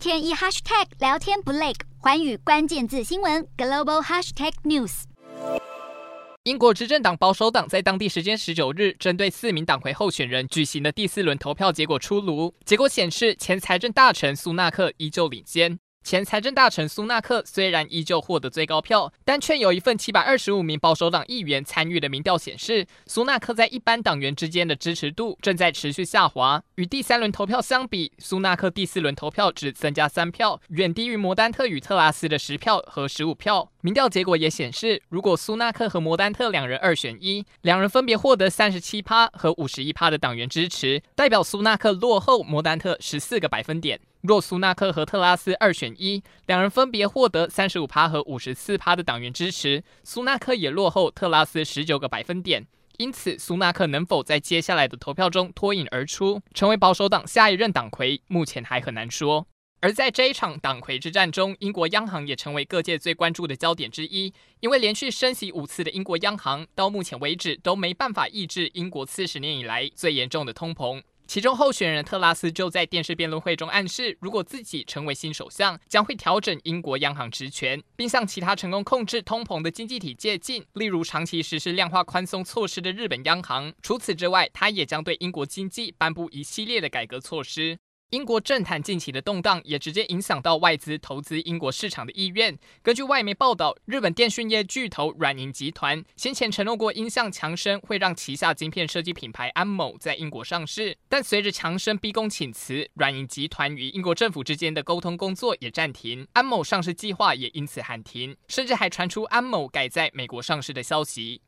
天一 hashtag 聊天不累，环宇关键字新闻 global hashtag news。英国执政党保守党在当地时间十九日，针对四名党魁候选人举行的第四轮投票结果出炉，结果显示前财政大臣苏纳克依旧领先。前财政大臣苏纳克虽然依旧获得最高票，但却有一份七百二十五名保守党议员参与的民调显示，苏纳克在一般党员之间的支持度正在持续下滑。与第三轮投票相比，苏纳克第四轮投票只增加三票，远低于摩丹特与特拉斯的十票和十五票。民调结果也显示，如果苏纳克和摩丹特两人二选一，两人分别获得三十七趴和五十一趴的党员支持，代表苏纳克落后摩丹特十四个百分点。若苏纳克和特拉斯二选一，两人分别获得三十五趴和五十四趴的党员支持，苏纳克也落后特拉斯十九个百分点。因此，苏纳克能否在接下来的投票中脱颖而出，成为保守党下一任党魁，目前还很难说。而在这一场党魁之战中，英国央行也成为各界最关注的焦点之一，因为连续升息五次的英国央行，到目前为止都没办法抑制英国四十年以来最严重的通膨。其中候选人特拉斯就在电视辩论会中暗示，如果自己成为新首相，将会调整英国央行职权，并向其他成功控制通膨的经济体借镜，例如长期实施量化宽松措施的日本央行。除此之外，他也将对英国经济颁布一系列的改革措施。英国政坛近期的动荡也直接影响到外资投资英国市场的意愿。根据外媒报道，日本电讯业巨头软银集团先前承诺过，英向强生会让旗下晶片设计品牌安某在英国上市，但随着强生逼宫请辞，软银集团与英国政府之间的沟通工作也暂停，安某上市计划也因此喊停，甚至还传出安某改在美国上市的消息。